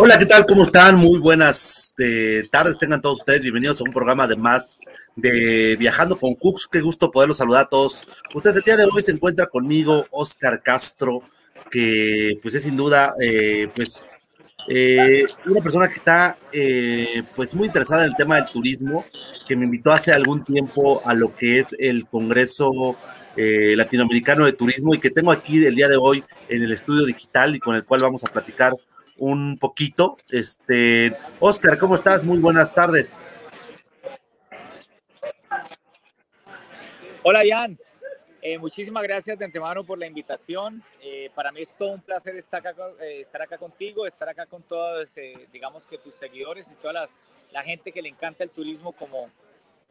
Hola, ¿qué tal? ¿Cómo están? Muy buenas eh, tardes, tengan todos ustedes bienvenidos a un programa de más de Viajando con Cux. Qué gusto poderlos saludar a todos. Ustedes el día de hoy se encuentra conmigo Oscar Castro, que pues es sin duda eh, pues eh, una persona que está pues muy interesada en el tema del turismo, que me invitó hace algún tiempo a lo que es el Congreso Latinoamericano de Turismo y que tengo aquí el día de hoy en el estudio digital y con el cual vamos a platicar un poquito. Este, Oscar, ¿cómo estás? Muy buenas tardes. Hola, Jan. Eh, muchísimas gracias de antemano por la invitación. Eh, para mí es todo un placer estar acá, eh, estar acá contigo, estar acá con todos, digamos que tus seguidores y toda la gente que le encanta el turismo como,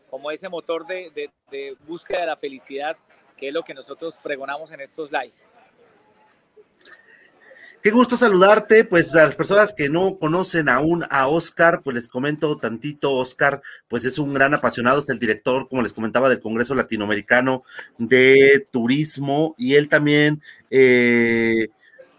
como ese motor de, de, de búsqueda de la felicidad, que es lo que nosotros pregonamos en estos live. Qué gusto saludarte, pues a las personas que no conocen aún a Oscar, pues les comento tantito, Oscar, pues es un gran apasionado, es el director, como les comentaba, del Congreso Latinoamericano de Turismo y él también eh,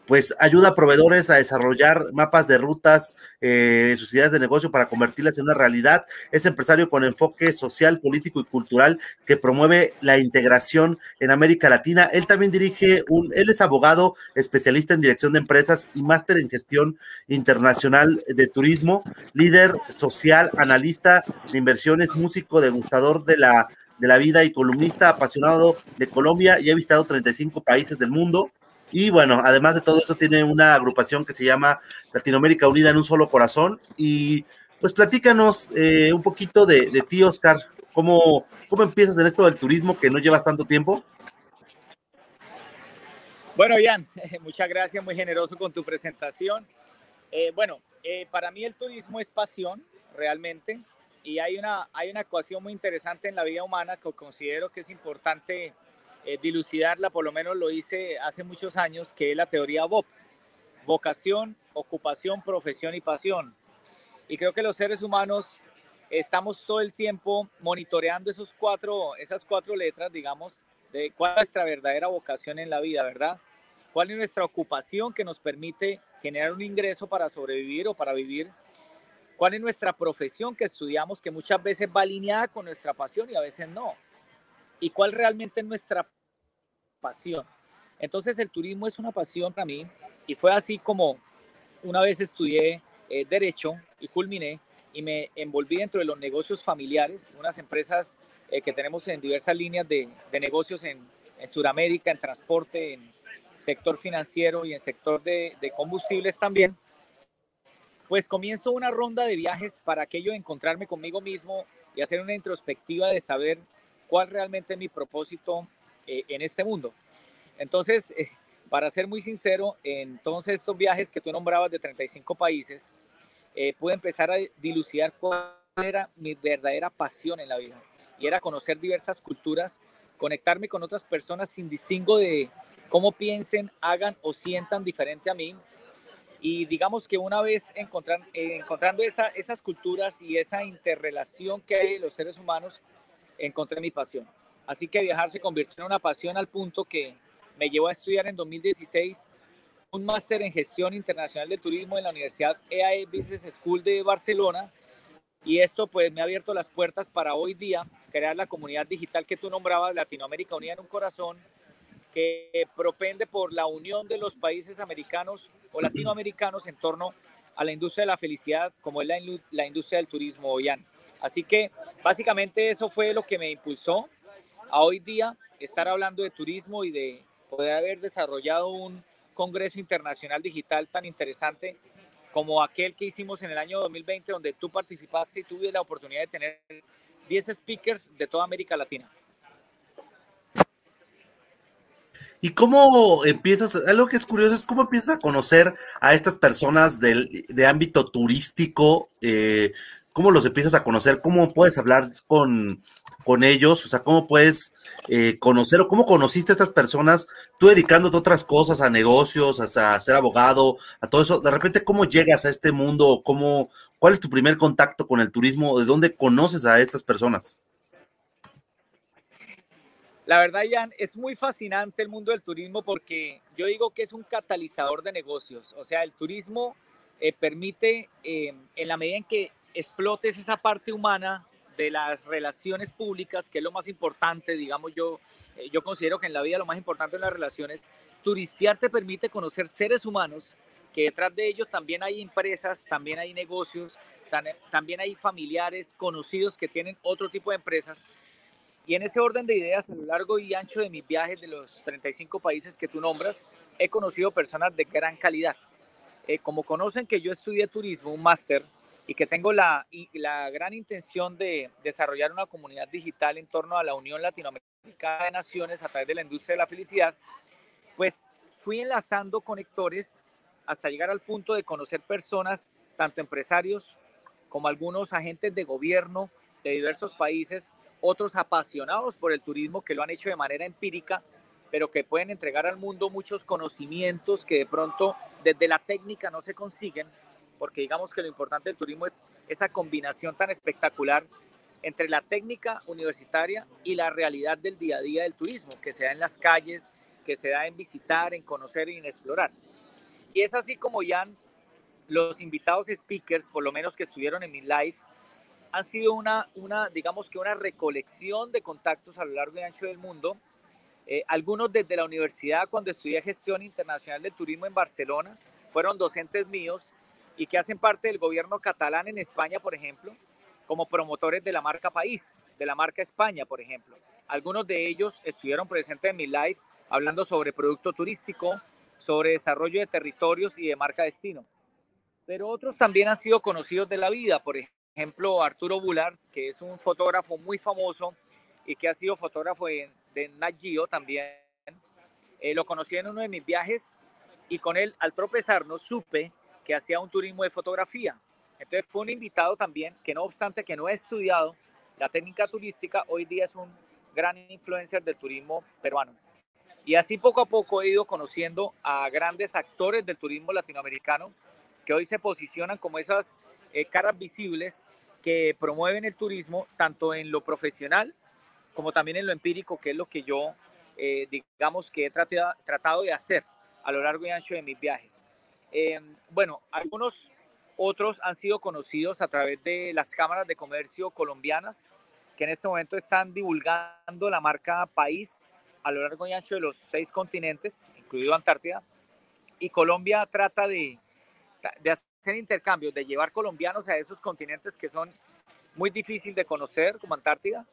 pues ayuda a proveedores a desarrollar mapas de rutas, eh, sus ideas de negocio para convertirlas en una realidad. Es empresario con enfoque social, político y cultural que promueve la integración en América Latina. Él también dirige un, él es abogado, especialista en dirección de empresas y máster en gestión internacional de turismo, líder social, analista de inversiones, músico, degustador de la de la vida y columnista apasionado de Colombia y ha visitado 35 países del mundo. Y bueno, además de todo eso, tiene una agrupación que se llama Latinoamérica Unida en un solo corazón. Y pues platícanos eh, un poquito de, ti, Oscar. ¿Cómo, ¿Cómo empiezas en esto del turismo que no llevas tanto tiempo? Bueno, Ian, muchas gracias, muy generoso con tu presentación. Eh, bueno, eh, para mí el turismo es pasión, realmente, y hay una, hay una ecuación muy interesante en la vida humana que considero que es importante eh, dilucidarla, por lo menos lo hice hace muchos años, que es la teoría BOP, vocación, ocupación, profesión y pasión. Y creo que los seres humanos estamos todo el tiempo monitoreando esos cuatro, esas cuatro letras, digamos, de cuál es nuestra verdadera vocación en la vida, ¿verdad? ¿Cuál es nuestra ocupación que nos permite generar un ingreso para sobrevivir o para vivir? ¿Cuál es nuestra profesión que estudiamos que muchas veces va alineada con nuestra pasión y a veces no? ¿Y cuál realmente es nuestra pasión. Entonces el turismo es una pasión para mí y fue así como una vez estudié eh, derecho y culminé y me envolví dentro de los negocios familiares, unas empresas eh, que tenemos en diversas líneas de, negocios en, en Sudamérica, en transporte, en sector financiero y en sector de, de combustibles también. Pues comienzo una ronda de viajes para aquello de encontrarme conmigo mismo y hacer una introspectiva de saber cuál realmente es mi propósito eh, en este mundo. Entonces, eh, para ser muy sincero, en todos estos viajes que tú nombrabas de 35 países, eh, pude empezar a dilucidar cuál era mi verdadera pasión en la vida. Y era conocer diversas culturas, conectarme con otras personas sin distingo de cómo piensen, hagan o sientan diferente a mí. Y digamos que una vez encontran, encontrando esa, esas culturas y esa interrelación que hay en los seres humanos, encontré mi pasión. Así que viajar se convirtió en una pasión al punto que me llevó a estudiar en 2016 un máster en gestión internacional de turismo en la Universidad EAE Business School de Barcelona. Y esto pues me ha abierto las puertas para hoy día crear la comunidad digital que tú nombrabas, Latinoamérica Unida en un Corazón, que propende por la unión de los países americanos o latinoamericanos en torno a la industria de la felicidad, como es la, industria del turismo, Oyan. Así que básicamente eso fue lo que me impulsó a hoy día estar hablando de turismo y de poder haber desarrollado un Congreso Internacional Digital tan interesante como aquel que hicimos en el año 2020, donde tú participaste y tuve la oportunidad de tener 10 speakers de toda América Latina. ¿Y cómo empiezas? Algo que es curioso es cómo empiezas a conocer a estas personas del, de ámbito turístico, eh, cómo los empiezas a conocer, cómo puedes hablar con, con ellos? O sea, ¿cómo puedes eh, conocer o cómo conociste a estas personas, tú dedicándote a otras cosas, a negocios, a, ser abogado, a todo eso? De repente, ¿cómo llegas a este mundo? ¿Cómo, ¿Cuál es tu primer contacto con el turismo? ¿De dónde conoces a estas personas? La verdad, Jan, es muy fascinante el mundo del turismo porque yo digo que es un catalizador de negocios. O sea, el turismo eh, permite, eh, en la medida en que explotes esa parte humana de las relaciones públicas, que es lo más importante, digamos yo, eh, yo considero que en la vida lo más importante en las relaciones, turistear te permite conocer seres humanos, que detrás de ellos también hay empresas, también hay negocios, también hay familiares, conocidos que tienen otro tipo de empresas. Y en ese orden de ideas, a lo largo y ancho de mis viajes de los 35 países que tú nombras, he conocido personas de gran calidad. Eh, como conocen que yo estudié turismo, un máster, y que tengo la, la gran intención de desarrollar una comunidad digital en torno a la Unión Latinoamericana de Naciones a través de la industria de la felicidad, pues fui enlazando conectores hasta llegar al punto de conocer personas, tanto empresarios como algunos agentes de gobierno de diversos países, otros apasionados por el turismo que lo han hecho de manera empírica, pero que pueden entregar al mundo muchos conocimientos que de pronto desde la técnica no se consiguen porque digamos que lo importante del turismo es esa combinación tan espectacular entre la técnica universitaria y la realidad del día a día del turismo, que se da en las calles, que se da en visitar, en conocer y en explorar. Y es así como ya los invitados speakers, por lo menos que estuvieron en mi live, han sido una, una, digamos que una recolección de contactos a lo largo y ancho del mundo. Eh, algunos desde la universidad, cuando estudié gestión internacional del turismo en Barcelona, fueron docentes míos y que hacen parte del gobierno catalán en España, por ejemplo, como promotores de la marca País, de la marca España, por ejemplo. Algunos de ellos estuvieron presentes en mi live hablando sobre producto turístico, sobre desarrollo de territorios y de marca destino. Pero otros también han sido conocidos de la vida, por ejemplo, Arturo Bular, que es un fotógrafo muy famoso y que ha sido fotógrafo de, de Nat Geo también. Eh, lo conocí en uno de mis viajes y con él, al tropezarnos, supe que hacía un turismo de fotografía. Entonces fue un invitado también que no obstante que no ha estudiado la técnica turística, hoy día es un gran influencer del turismo peruano. Y así poco a poco he ido conociendo a grandes actores del turismo latinoamericano que hoy se posicionan como esas eh, caras visibles que promueven el turismo tanto en lo profesional como también en lo empírico, que es lo que yo, eh, digamos, que he tratado, tratado de hacer a lo largo y ancho de mis viajes. Em, bueno, algunos otros han sido conocidos a través de las cámaras de comercio colombianas, que en este momento están divulgando la marca País a lo largo y ancho de los seis continentes, incluido Antártida. Y Colombia trata de, de hacer intercambios, de llevar colombianos a esos continentes que son muy difíciles de conocer, como Antártida,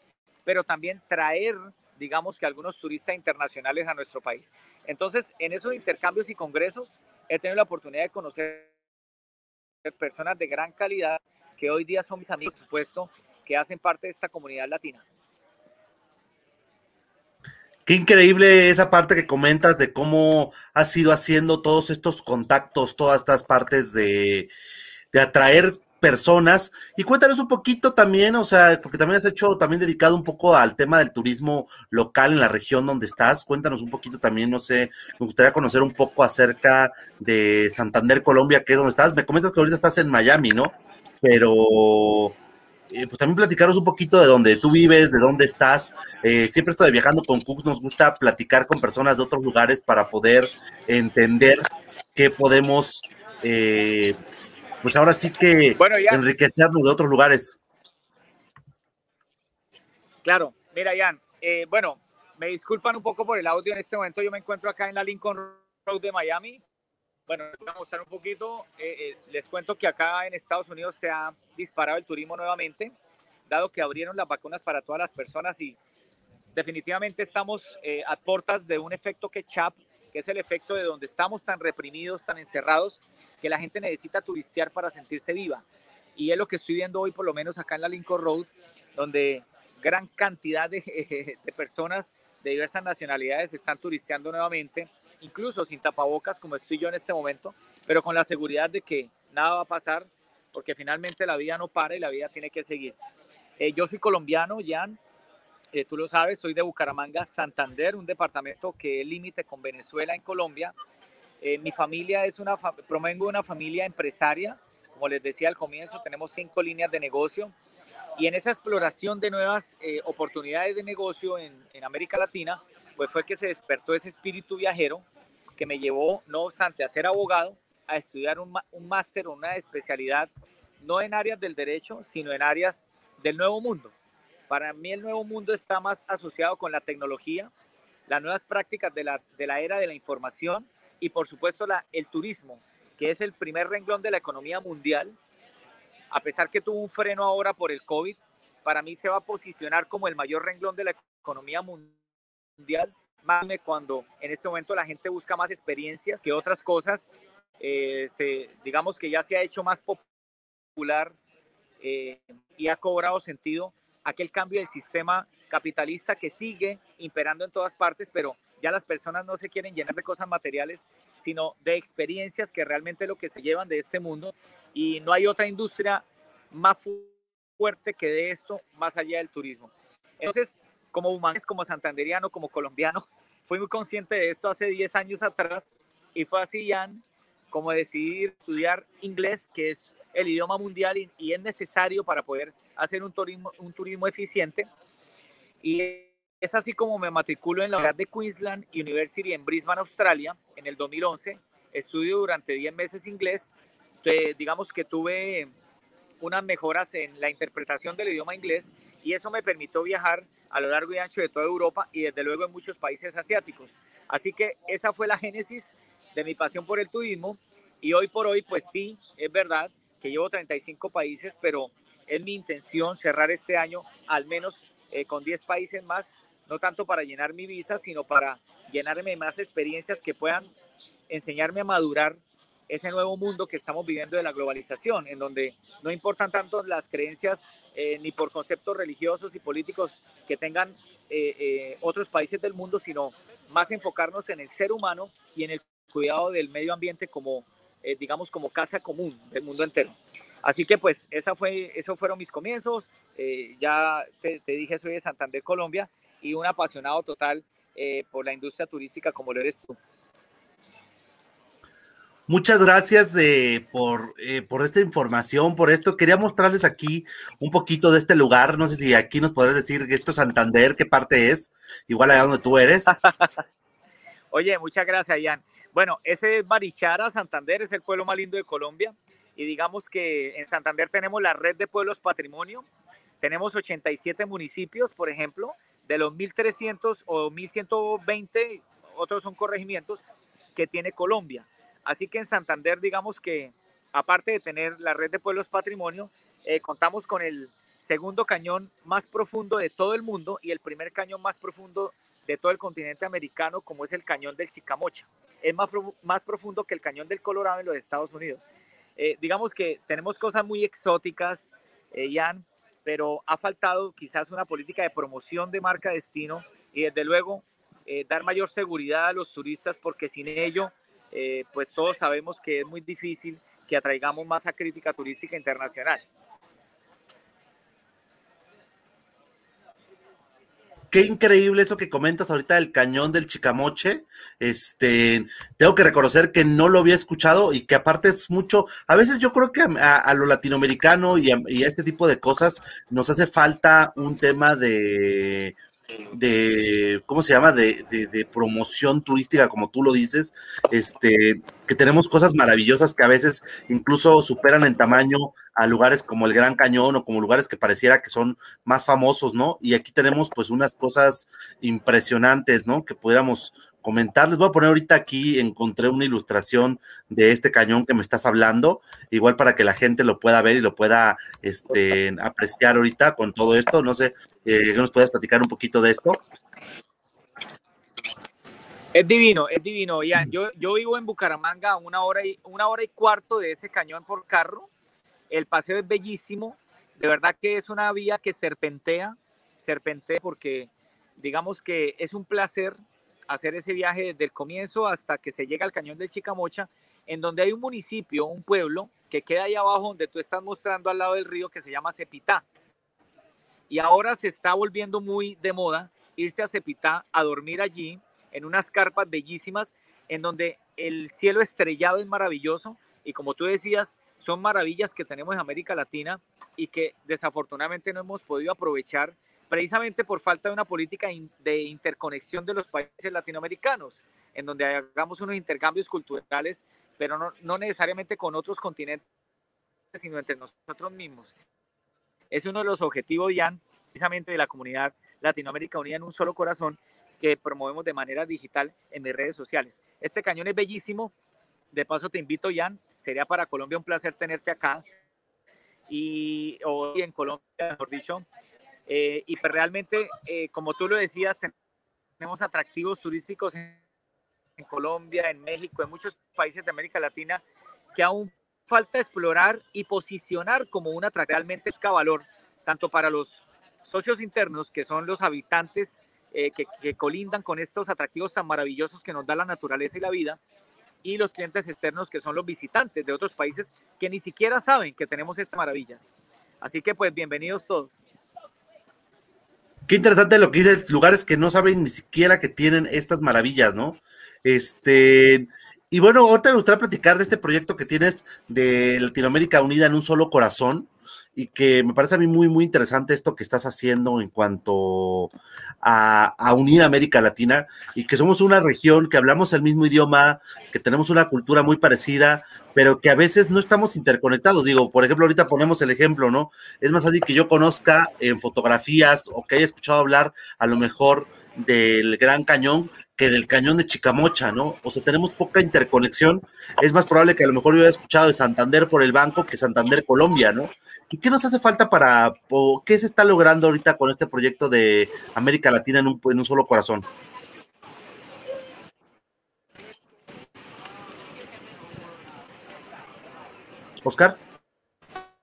pero también traer, digamos que algunos turistas internacionales a nuestro país. Entonces, en esos intercambios y congresos he tenido la oportunidad de conocer personas de gran calidad que hoy día son mis amigos, por supuesto, que hacen parte de esta comunidad latina. Qué increíble esa parte que comentas de cómo has ido haciendo todos estos contactos, todas estas partes de, de atraer personas. Y cuéntanos un poquito también, o sea, porque también has hecho, también dedicado un poco al tema del turismo local en la región donde estás. Cuéntanos un poquito también, no sé, me gustaría conocer un poco acerca de Santander, Colombia, que es donde estás. Me comentas que ahorita estás en Miami, ¿no? Pero eh, pues también platicaros un poquito de dónde tú vives, de dónde estás. Eh, siempre estoy viajando con Cooks, nos gusta platicar con personas de otros lugares para poder entender qué podemos eh, pues ahora sí que bueno, enriquecernos de otros lugares. Claro, mira, Jan, eh, bueno, me disculpan un poco por el audio en este momento. Yo me encuentro acá en la Lincoln Road de Miami. Bueno, voy a mostrar un poquito. Eh, eh, les cuento que acá en Estados Unidos se ha disparado el turismo nuevamente, dado que abrieron las vacunas para todas las personas y definitivamente estamos a puertas de un efecto que chap, que es el efecto de donde estamos tan reprimidos, tan encerrados, que la gente necesita turistear para sentirse viva. Y es lo que estoy viendo hoy, por lo menos acá en la Lincoln Road, donde gran cantidad de, de personas de diversas nacionalidades están turisteando nuevamente, incluso sin tapabocas como estoy yo en este momento, pero con la seguridad de que nada va a pasar, porque finalmente la vida no para y la vida tiene que seguir. Eh, yo soy colombiano, Jan, eh, tú lo sabes, soy de Bucaramanga, Santander, un departamento que es límite con Venezuela en Colombia, eh, mi familia es una, provengo de una familia empresaria, como les decía al comienzo, tenemos cinco líneas de negocio y en esa exploración de nuevas eh, oportunidades de negocio en, América Latina, pues fue que se despertó ese espíritu viajero que me llevó, no obstante, a ser abogado, a estudiar un, un máster o una especialidad, no en áreas del derecho, sino en áreas del nuevo mundo. Para mí el nuevo mundo está más asociado con la tecnología, las nuevas prácticas de la, de la era de la información y por supuesto la, el turismo, que es el primer renglón de la economía mundial. A pesar que tuvo un freno ahora por el COVID, para mí se va a posicionar como el mayor renglón de la economía mundial, más cuando en este momento la gente busca más experiencias que otras cosas. Eh, se, digamos que ya se ha hecho más popular eh, y ha cobrado sentido aquel cambio del sistema capitalista que sigue imperando en todas partes, pero ya las personas no se quieren llenar de cosas materiales, sino de experiencias que realmente es lo que se llevan de este mundo y no hay otra industria más fuerte que de esto más allá del turismo. Entonces, como humano, como santanderiano, como colombiano, fui muy consciente de esto hace 10 años atrás y fue así, Jan, como decidir estudiar inglés, que es el idioma mundial y, es necesario para poder hacer un turismo, un turismo eficiente. Y es así como me matriculo en la Universidad de Queensland University en Brisbane, Australia, en el 2011. Estudio durante 10 meses inglés. digamos que tuve unas mejoras en la interpretación del idioma inglés y eso me permitió viajar a lo largo y ancho de toda Europa y desde luego en muchos países asiáticos. Así que esa fue la génesis de mi pasión por el turismo y hoy por hoy pues sí, es verdad, que llevo 35 países, pero es mi intención cerrar este año al menos eh, con 10 países más, no tanto para llenar mi visa, sino para llenarme más experiencias que puedan enseñarme a madurar ese nuevo mundo que estamos viviendo de la globalización, en donde no importan tanto las creencias eh, ni por conceptos religiosos y políticos que tengan eh, otros países del mundo, sino más enfocarnos en el ser humano y en el cuidado del medio ambiente como eh, digamos, como casa común del mundo entero. Así que pues esa fue, esos fueron mis comienzos. Eh, ya te, dije, soy de Santander, Colombia, y un apasionado total eh, por la industria turística como lo eres tú. Muchas gracias por, por, esta información, por esto. Quería mostrarles aquí un poquito de este lugar. No sé si aquí nos podrás decir que esto es Santander, qué parte es, igual allá donde tú eres. Oye, muchas gracias, Ian. Bueno, ese es Barichara, Santander, es el pueblo más lindo de Colombia. Y digamos que en Santander tenemos la red de pueblos patrimonio. Tenemos 87 municipios, por ejemplo, de los 1.300 o 1.120, otros son corregimientos, que tiene Colombia. Así que en Santander, digamos que aparte de tener la red de pueblos patrimonio, eh, contamos con el segundo cañón más profundo de todo el mundo y el primer cañón más profundo de todo el continente americano, como es el cañón del Chicamocha es más, más profundo que el cañón del Colorado en los Estados Unidos. Eh, digamos que tenemos cosas muy exóticas, eh, pero ha faltado quizás una política de promoción de marca destino y desde luego eh, dar mayor seguridad a los turistas porque sin ello, pues todos sabemos que es muy difícil que atraigamos masa crítica turística internacional. Qué increíble eso que comentas ahorita del cañón del Chicamoche. Este, tengo que reconocer que no lo había escuchado y que aparte es mucho, a veces yo creo que a, lo latinoamericano y a, este tipo de cosas nos hace falta un tema de, de ¿cómo se llama? De, de, promoción turística, como tú lo dices, este, que tenemos cosas maravillosas que a veces incluso superan en tamaño a lugares como el Gran Cañón o como lugares que pareciera que son más famosos, ¿no? Y aquí tenemos pues unas cosas impresionantes, ¿no? Que pudiéramos comentar. Les voy a poner ahorita aquí, encontré una ilustración de este cañón que me estás hablando, igual para que la gente lo pueda ver y lo pueda este, apreciar ahorita con todo esto. No sé, eh, ¿nos puedes platicar un poquito de esto? Es divino, es divino. Ya, yo, yo vivo en Bucaramanga, una hora, y, una hora y cuarto de ese cañón por carro. El paseo es bellísimo. De verdad que es una vía que serpentea, serpentea porque digamos que es un placer hacer ese viaje desde el comienzo hasta que se llega al cañón del Chicamocha, en donde hay un municipio, un pueblo, que queda ahí abajo donde tú estás mostrando al lado del río, que se llama Cepitá. Y ahora se está volviendo muy de moda irse a Cepitá a dormir allí, en unas carpas bellísimas, en donde el cielo estrellado es maravilloso y como tú decías, son maravillas que tenemos en América Latina y que desafortunadamente no hemos podido aprovechar precisamente por falta de una política de interconexión de los países latinoamericanos, en donde hagamos unos intercambios culturales pero no, no necesariamente con otros continentes, sino entre nosotros mismos. Es uno de los objetivos, Jan, precisamente de la comunidad Latinoamérica Unida en un solo corazón que promovemos de manera digital en mis redes sociales. Este cañón es bellísimo. De paso te invito, Jan. Sería para Colombia un placer tenerte acá. Y hoy en Colombia, mejor dicho. Eh, y pues realmente, eh, como tú lo decías, tenemos atractivos turísticos en, en Colombia, en México, en muchos países de América Latina que aún falta explorar y posicionar como una realmente busca valor, tanto para los socios internos, que son los habitantes eh, que, que, colindan con estos atractivos tan maravillosos que nos da la naturaleza y la vida, y los clientes externos, que son los visitantes de otros países que ni siquiera saben que tenemos estas maravillas. Así que pues bienvenidos todos. Qué interesante lo que dices, lugares que no saben ni siquiera que tienen estas maravillas, ¿no? Este, y bueno, ahorita me gustaría platicar de este proyecto que tienes de Latinoamérica Unida en un solo corazón y que me parece a mí muy, muy interesante esto que estás haciendo en cuanto a, unir América Latina y que somos una región que hablamos el mismo idioma, que tenemos una cultura muy parecida, pero que a veces no estamos interconectados. Digo, por ejemplo, ahorita ponemos el ejemplo, ¿no? Es más fácil que yo conozca en fotografías o que haya escuchado hablar a lo mejor del Gran Cañón que del cañón de Chicamocha, ¿no? O sea, tenemos poca interconexión. Es más probable que a lo mejor yo haya escuchado de Santander por el banco que Santander Colombia, ¿no? ¿Y qué nos hace falta para, o qué se está logrando ahorita con este proyecto de América Latina en un, en un solo corazón? Oscar.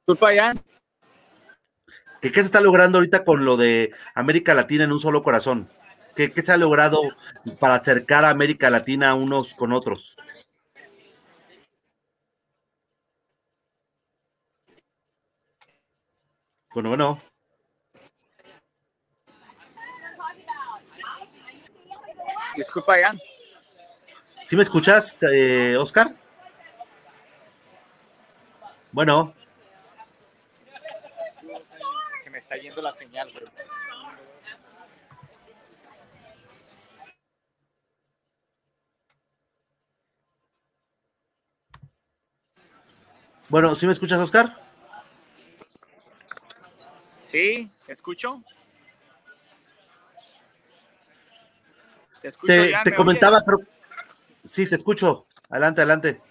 Disculpa, ya. ¿Qué, ¿Qué se está logrando ahorita con lo de América Latina en un solo corazón? ¿Qué, ¿Qué, se ha logrado para acercar a América Latina unos con otros? Bueno, bueno. Disculpa, Ian. ¿Sí me escuchas, eh, Oscar? Bueno. Se me está yendo la señal, bro. Bueno, ¿sí me escuchas, Oscar? Sí, escucho. Te, escucho te, ya, te comentaba, pero sí, te escucho. Adelante, adelante.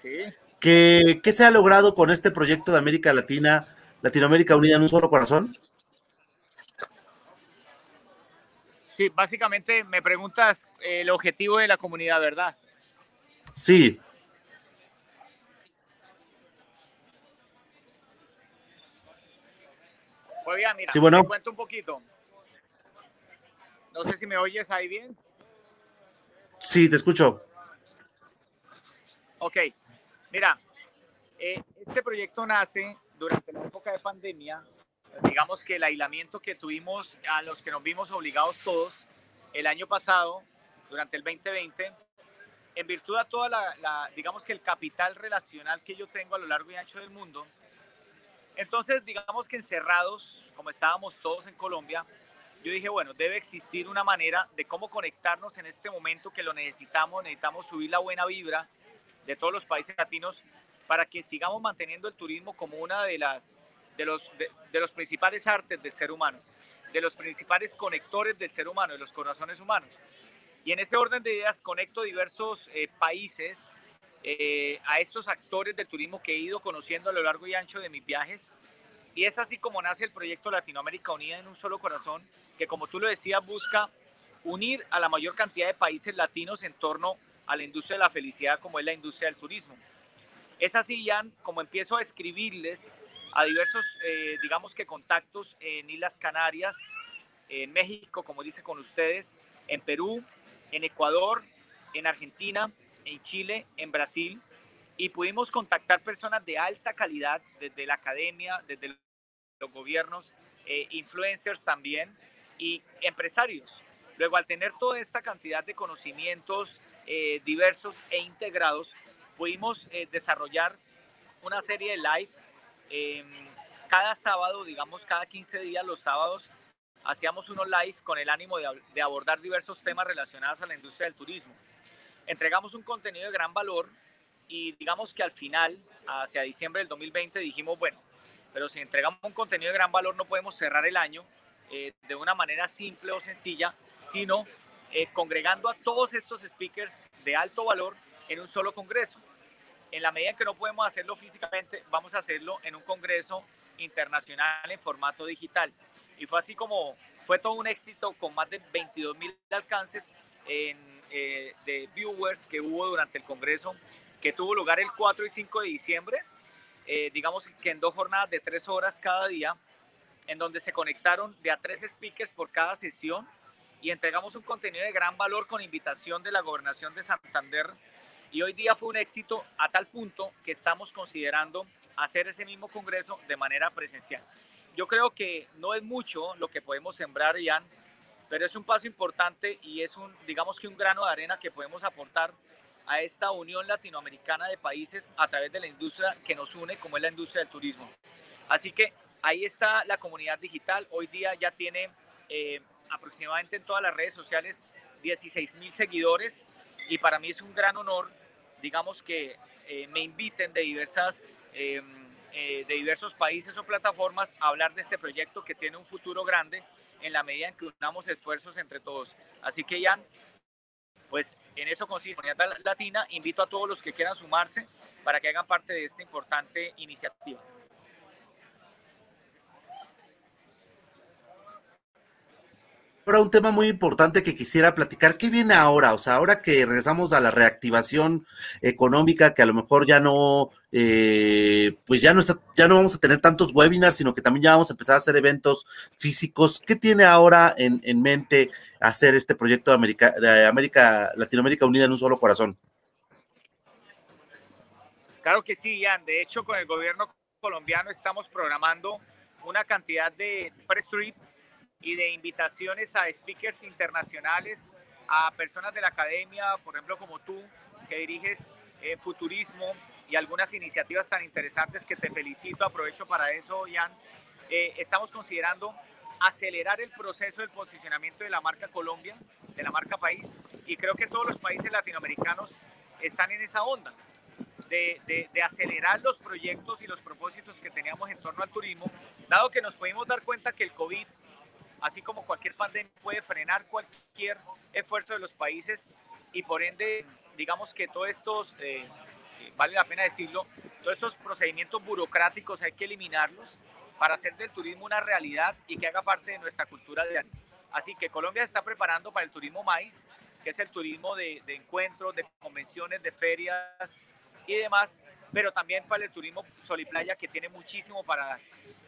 Sí. ¿Qué, ¿Qué se ha logrado con este proyecto de América Latina, Latinoamérica Unida en un solo corazón? Sí, básicamente me preguntas el objetivo de la comunidad, ¿verdad? Sí. Pues bien, mira, sí, bueno. te cuento un poquito. No sé si me oyes ahí bien. Sí, te escucho. Ok, mira, eh, este proyecto nace durante la época de pandemia. Digamos que el aislamiento que tuvimos, a los que nos vimos obligados todos el año pasado, durante el 2020, en virtud de toda la, la, digamos que el capital relacional que yo tengo a lo largo y ancho del mundo, entonces digamos que encerrados, como estábamos todos en Colombia, yo dije, bueno, debe existir una manera de cómo conectarnos en este momento que lo necesitamos, necesitamos subir la buena vibra de todos los países latinos para que sigamos manteniendo el turismo como una de las de los de, de los principales artes del ser humano, de los principales conectores del ser humano, de los corazones humanos. Y en ese orden de ideas conecto diversos eh, países eh, a estos actores del turismo que he ido conociendo a lo largo y ancho de mis viajes. Y es así como nace el proyecto Latinoamérica Unida en un solo corazón, que como tú lo decías, busca unir a la mayor cantidad de países latinos en torno a la industria de la felicidad como es la industria del turismo. Es así, Jan, como empiezo a escribirles a diversos, eh, digamos que contactos en Islas Canarias, en México, como dice con ustedes, en Perú, en Ecuador, en Argentina, en Chile, en Brasil, y pudimos contactar personas de alta calidad desde la academia, desde los gobiernos, eh, influencers también, y empresarios. Luego, al tener toda esta cantidad de conocimientos eh, diversos e integrados, pudimos eh, desarrollar una serie de live cada sábado, digamos cada 15 días, los sábados, hacíamos unos live con el ánimo de, abordar diversos temas relacionados a la industria del turismo. Entregamos un contenido de gran valor y digamos que al final, hacia diciembre del 2020, dijimos, bueno, pero si entregamos un contenido de gran valor no podemos cerrar el año eh, de una manera simple o sencilla, sino eh, congregando a todos estos speakers de alto valor en un solo congreso. En la medida en que no podemos hacerlo físicamente, vamos a hacerlo en un congreso internacional en formato digital. Y fue así como fue todo un éxito con más de 22 mil alcances en, eh, de viewers que hubo durante el congreso que tuvo lugar el 4 y 5 de diciembre, eh, digamos que en dos jornadas de tres horas cada día, en donde se conectaron de a tres speakers por cada sesión y entregamos un contenido de gran valor con invitación de la gobernación de Santander. Y hoy día fue un éxito a tal punto que estamos considerando hacer ese mismo congreso de manera presencial. Yo creo que no es mucho lo que podemos sembrar, Ian, pero es un paso importante y es un, digamos que un grano de arena que podemos aportar a esta unión latinoamericana de países a través de la industria que nos une, como es la industria del turismo. Así que ahí está la comunidad digital. Hoy día ya tiene eh, aproximadamente en todas las redes sociales 16 mil seguidores y para mí es un gran honor, digamos que eh, me inviten de diversas... Em, eh, de diversos países o plataformas a hablar de este proyecto que tiene un futuro grande en la medida en que unamos esfuerzos entre todos. Así que, Jan, pues en eso consiste Comunidad Latina. Invito a todos los que quieran sumarse para que hagan parte de esta importante iniciativa. Ahora un tema muy importante que quisiera platicar, ¿qué viene ahora? O sea, ahora que regresamos a la reactivación económica, que a lo mejor ya no, eh, pues ya no está, ya no vamos a tener tantos webinars, sino que también ya vamos a empezar a hacer eventos físicos. ¿Qué tiene ahora en, mente hacer este proyecto de América, de América, Latinoamérica Unida en un solo corazón? Claro que sí, Ian. De hecho, con el gobierno colombiano estamos programando una cantidad de press trip y de invitaciones a speakers internacionales, a personas de la academia, por ejemplo como tú, que diriges eh, futurismo y algunas iniciativas tan interesantes que te felicito, aprovecho para eso, Jan. Eh, estamos considerando acelerar el proceso del posicionamiento de la marca Colombia, de la marca país, y creo que todos los países latinoamericanos están en esa onda. De, de, de, acelerar los proyectos y los propósitos que teníamos en torno al turismo, dado que nos pudimos dar cuenta que el COVID así como cualquier pandemia puede frenar cualquier esfuerzo de los países y por ende, digamos que todos estos, eh, eh, vale la pena decirlo, todos estos procedimientos burocráticos hay que eliminarlos para hacer del turismo una realidad y que haga parte de nuestra cultura diaria. Así que Colombia se está preparando para el turismo maíz, que es el turismo de, encuentros, de convenciones, de ferias y demás, pero también para el turismo sol y playa, que tiene muchísimo para dar.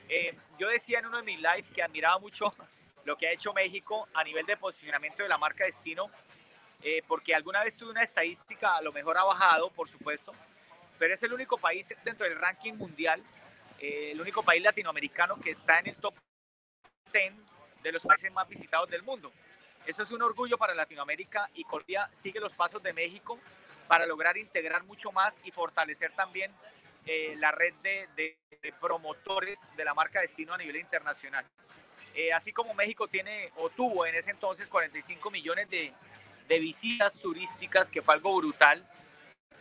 Eh, yo decía en uno de mis lives que admiraba mucho lo que ha hecho México a nivel de posicionamiento de la marca destino, eh, porque alguna vez tuve una estadística, a lo mejor ha bajado, por supuesto, pero es el único país dentro del ranking mundial, eh, el único país latinoamericano que está en el top 10 de los países más visitados del mundo. Eso es un orgullo para Latinoamérica y Colombia sigue los pasos de México para lograr integrar mucho más y fortalecer también eh, la red de, de, promotores de la marca destino a nivel internacional. Eh, así como México tiene o tuvo en ese entonces 45 millones de, de visitas turísticas, que fue algo brutal.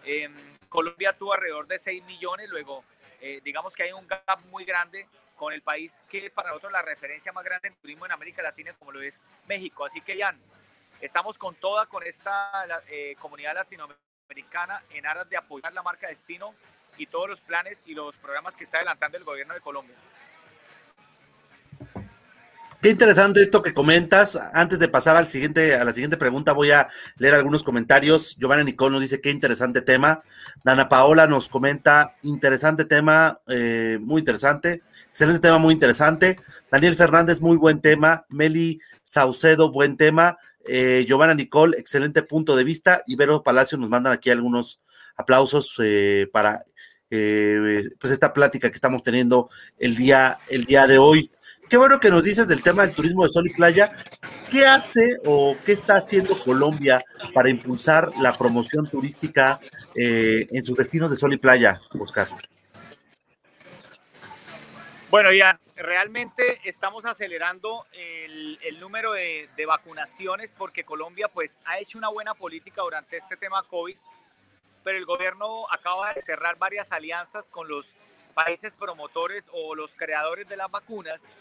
Em, Colombia tuvo alrededor de 6 millones, luego eh, digamos que hay un gap muy grande con el país que para nosotros la referencia más grande en turismo en América Latina como lo es México. Así que Jan, estamos con toda, con esta eh, comunidad latinoamericana en aras de apoyar la marca Destino y todos los planes y los programas que está adelantando el gobierno de Colombia. Qué interesante esto que comentas. Antes de pasar al siguiente, a la siguiente pregunta, voy a leer algunos comentarios. Giovanna Nicole nos dice qué interesante tema. Dana Paola nos comenta interesante tema, eh, muy interesante. Excelente tema, muy interesante. Daniel Fernández, muy buen tema. Meli Saucedo, buen tema. Eh, Giovanna Nicole, excelente punto de vista. Ibero Palacio nos mandan aquí algunos aplausos eh, para pues esta plática que estamos teniendo el día, el día de hoy qué bueno que nos dices del tema del turismo de sol y playa. ¿Qué hace o qué está haciendo Colombia para impulsar la promoción turística eh, en sus destinos de sol y playa, Oscar? Bueno, ya realmente estamos acelerando el, número de, de, vacunaciones porque Colombia pues ha hecho una buena política durante este tema COVID, pero el gobierno acaba de cerrar varias alianzas con los países promotores o los creadores de las vacunas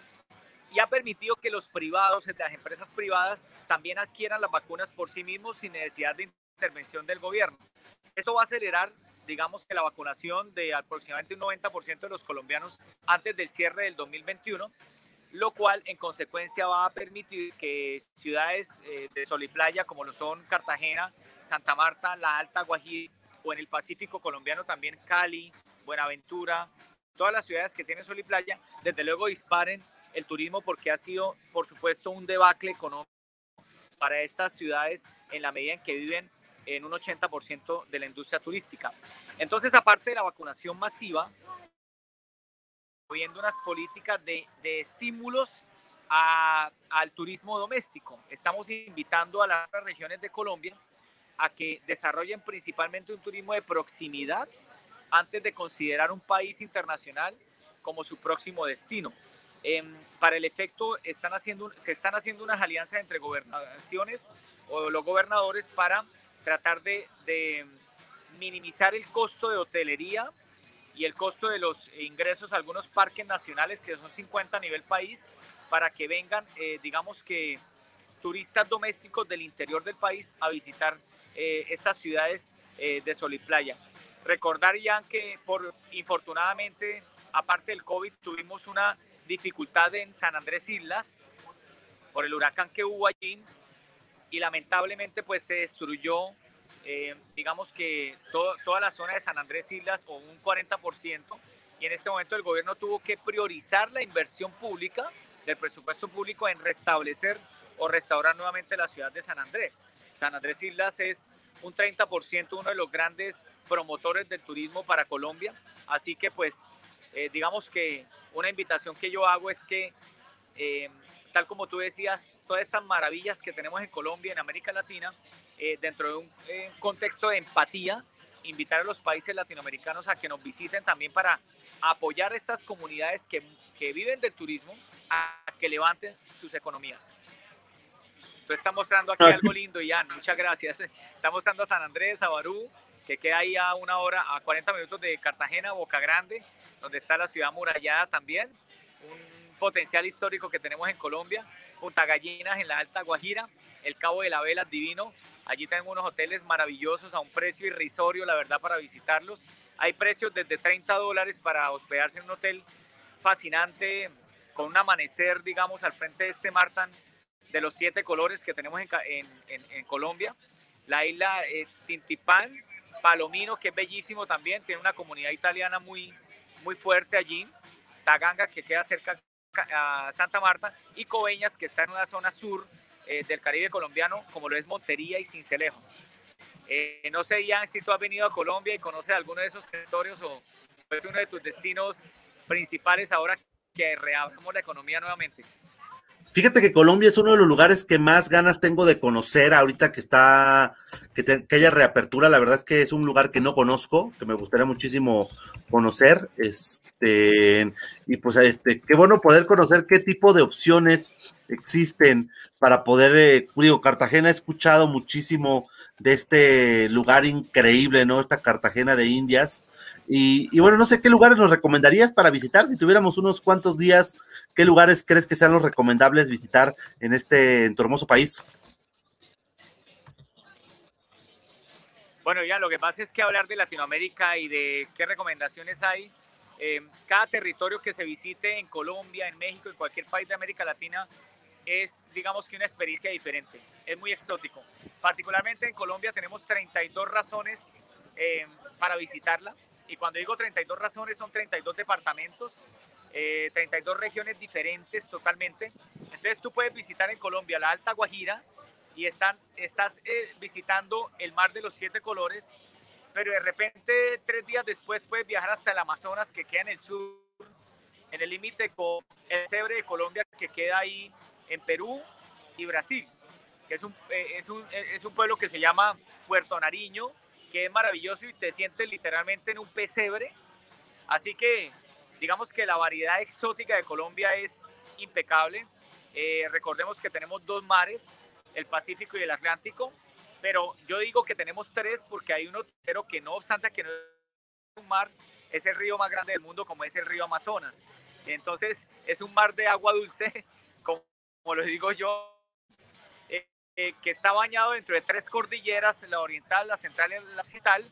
y ha permitido que los privados, las empresas privadas, también adquieran las vacunas por sí mismos sin necesidad de intervención del gobierno. Esto va a acelerar digamos que la vacunación de aproximadamente un 90% de los colombianos antes del cierre del 2021, lo cual en consecuencia va a permitir que ciudades eh, de sol y playa como lo son Cartagena, Santa Marta, La Alta Guajira o en el Pacífico colombiano también Cali, Buenaventura, todas las ciudades que tienen sol y playa, desde luego disparen el turismo porque ha sido, por supuesto, un debacle económico para estas ciudades en la medida en que viven en un 80% de la industria turística. Entonces, aparte de la vacunación masiva, viendo unas políticas de, de estímulos a, al turismo doméstico. Estamos invitando a las regiones de Colombia a que desarrollen principalmente un turismo de proximidad antes de considerar un país internacional como su próximo destino. Eh, para el efecto, están haciendo, se están haciendo unas alianzas entre gobernaciones o los gobernadores para tratar de, minimizar el costo de hotelería y el costo de los ingresos a algunos parques nacionales, que son 50 a nivel país, para que vengan, eh, digamos que, turistas domésticos del interior del país a visitar eh, estas ciudades eh, de sol y playa. Recordar ya que, por, infortunadamente, aparte del COVID, tuvimos una dificultad en San Andrés Islas por el huracán que hubo allí y lamentablemente pues se destruyó, eh, digamos que toda la zona de San Andrés Islas o un 40% y en este momento el gobierno tuvo que priorizar la inversión pública del presupuesto público en restablecer o restaurar nuevamente la ciudad de San Andrés. San Andrés Islas es un 30% uno de los grandes promotores del turismo para Colombia, así que pues eh, digamos que una invitación que yo hago es que, eh, tal como tú decías, todas estas maravillas que tenemos en Colombia, en América Latina, eh, dentro de un eh, contexto de empatía, invitar a los países latinoamericanos a que nos visiten también para apoyar a estas comunidades que, que viven del turismo a que levanten sus economías. Entonces está mostrando aquí algo lindo, Ian, muchas gracias. Está mostrando a San Andrés, a Barú, que queda ahí a una hora, a 40 minutos de Cartagena, Boca Grande, donde está la ciudad murallada también, un potencial histórico que tenemos en Colombia Punta Gallinas en la Alta Guajira, el Cabo de la Vela divino. Allí tengo unos hoteles maravillosos a un precio irrisorio, la verdad, para visitarlos. Hay precios desde 30 dólares para hospedarse en un hotel fascinante, con un amanecer, digamos, al frente de este mar tan de los siete colores que tenemos en, en, Colombia. La isla eh, Tintipán, Palomino, que es bellísimo también, tiene una comunidad italiana muy, muy fuerte allí. Taganga, que queda cerca a Santa Marta y Coveñas, que está en una zona sur eh, del Caribe colombiano, como lo es Montería y Cincelejo. Eh, no sé, Ian, si tú has venido a Colombia y conoces alguno de esos territorios o es uno de tus destinos principales ahora que reabramos la economía nuevamente. Fíjate que Colombia es uno de los lugares que más ganas tengo de conocer ahorita que está, que, haya reapertura. La verdad es que es un lugar que no conozco, que me gustaría muchísimo conocer. Este, y pues, este, qué bueno poder conocer qué tipo de opciones existen para poder, eh, digo, Cartagena he escuchado muchísimo de este lugar increíble, ¿no? Esta Cartagena de Indias. Y, bueno, no sé qué lugares nos recomendarías para visitar. Si tuviéramos unos cuantos días, ¿qué lugares crees que sean los recomendables visitar en este hermoso país? Bueno, ya lo que pasa es que hablar de Latinoamérica y de qué recomendaciones hay, eh, cada territorio que se visite en Colombia, en México, en cualquier país de América Latina, es, digamos que una experiencia diferente, es muy exótico. Particularmente en Colombia tenemos 32 razones eh, para visitarla. Y cuando digo 32 razones, son 32 departamentos, 32 eh, regiones diferentes totalmente. Entonces tú puedes visitar en Colombia la Alta Guajira y están, estás eh, visitando el Mar de los Siete Colores, pero de repente tres días después puedes viajar hasta el Amazonas que queda en el sur, en el límite con el Cebre de Colombia que queda ahí en Perú y Brasil, que es un, eh, es un, es un pueblo que se llama Puerto Nariño que es maravilloso y te sientes literalmente en un pesebre. Así que digamos que la variedad exótica de Colombia es impecable. Eh, recordemos que tenemos dos mares, el Pacífico y el Atlántico, pero yo digo que tenemos tres porque hay uno tercero que no obstante que no es un mar, es el río más grande del mundo como es el río Amazonas. Entonces es un mar de agua dulce, como, lo digo yo, eh, eh, que está bañado dentro de tres cordilleras, la oriental, la central y la occidental,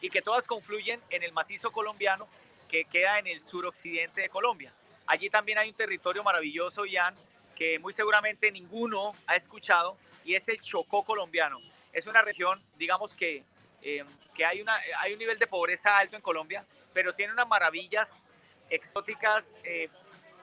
y que todas confluyen en el macizo colombiano que queda en el suroccidente de Colombia. Allí también hay un territorio maravilloso, Ian, que muy seguramente ninguno ha escuchado, y es el Chocó colombiano. Es una región, digamos que, eh, que hay, una, hay un nivel de pobreza alto en Colombia, pero tiene unas maravillas exóticas eh,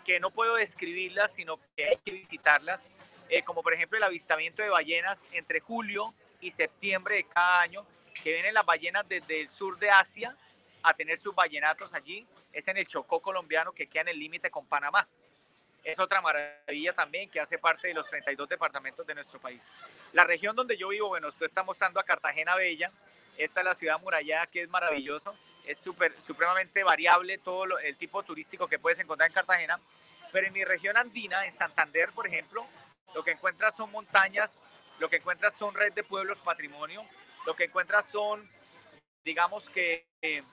que no puedo describirlas, sino que hay que visitarlas, eh, como por ejemplo el avistamiento de ballenas entre julio y septiembre de cada año, que vienen las ballenas desde el sur de Asia a tener sus ballenatos allí, es en el Chocó colombiano que queda en el límite con Panamá. Es otra maravilla también que hace parte de los 32 departamentos de nuestro país. La región donde yo vivo, bueno, tú estás mostrando a Cartagena Bella, esta es la ciudad murallada que es maravilloso, es super, supremamente variable todo el tipo turístico que puedes encontrar en Cartagena, pero en mi región andina, en Santander, por ejemplo, lo que encuentras son montañas, lo que encuentras son red de pueblos patrimonio, lo que encuentras son, digamos que, eh,